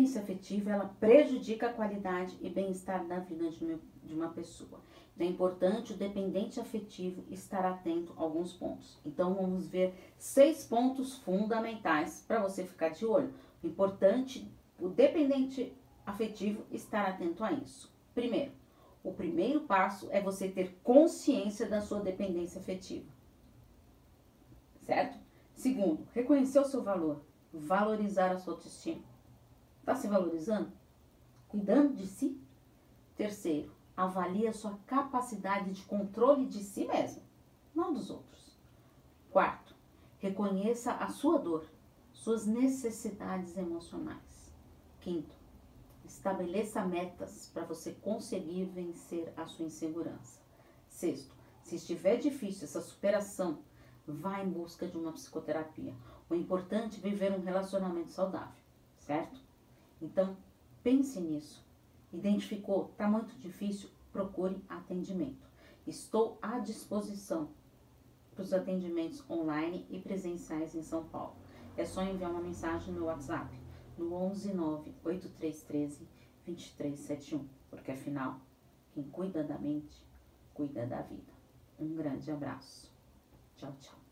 dependência afetiva, ela prejudica a qualidade e bem-estar da vida de uma, pessoa. Então, é importante o dependente afetivo estar atento a alguns pontos. Então, vamos ver seis pontos fundamentais para você ficar de olho. O importante, o dependente afetivo estar atento a isso. Primeiro, o primeiro passo é você ter consciência da sua dependência afetiva. Certo? Segundo, reconhecer o seu valor, valorizar a sua autoestima. Está se valorizando? Cuidando de si? Terceiro, avalie a sua capacidade de controle de si mesmo, não dos outros. Quarto, reconheça a sua dor, suas necessidades emocionais. Quinto, Estabeleça metas para você conseguir vencer a sua insegurança. Sexto, se estiver difícil essa superação, vá em busca de uma psicoterapia. O importante é viver um relacionamento saudável, certo? Então, pense nisso. Identificou, está muito difícil? Procure atendimento. Estou à disposição para os atendimentos online e presenciais em São Paulo. É só enviar uma mensagem no WhatsApp no 11 9 8313 2371, porque afinal, quem cuida da mente, cuida da vida. Um grande abraço. Tchau, tchau.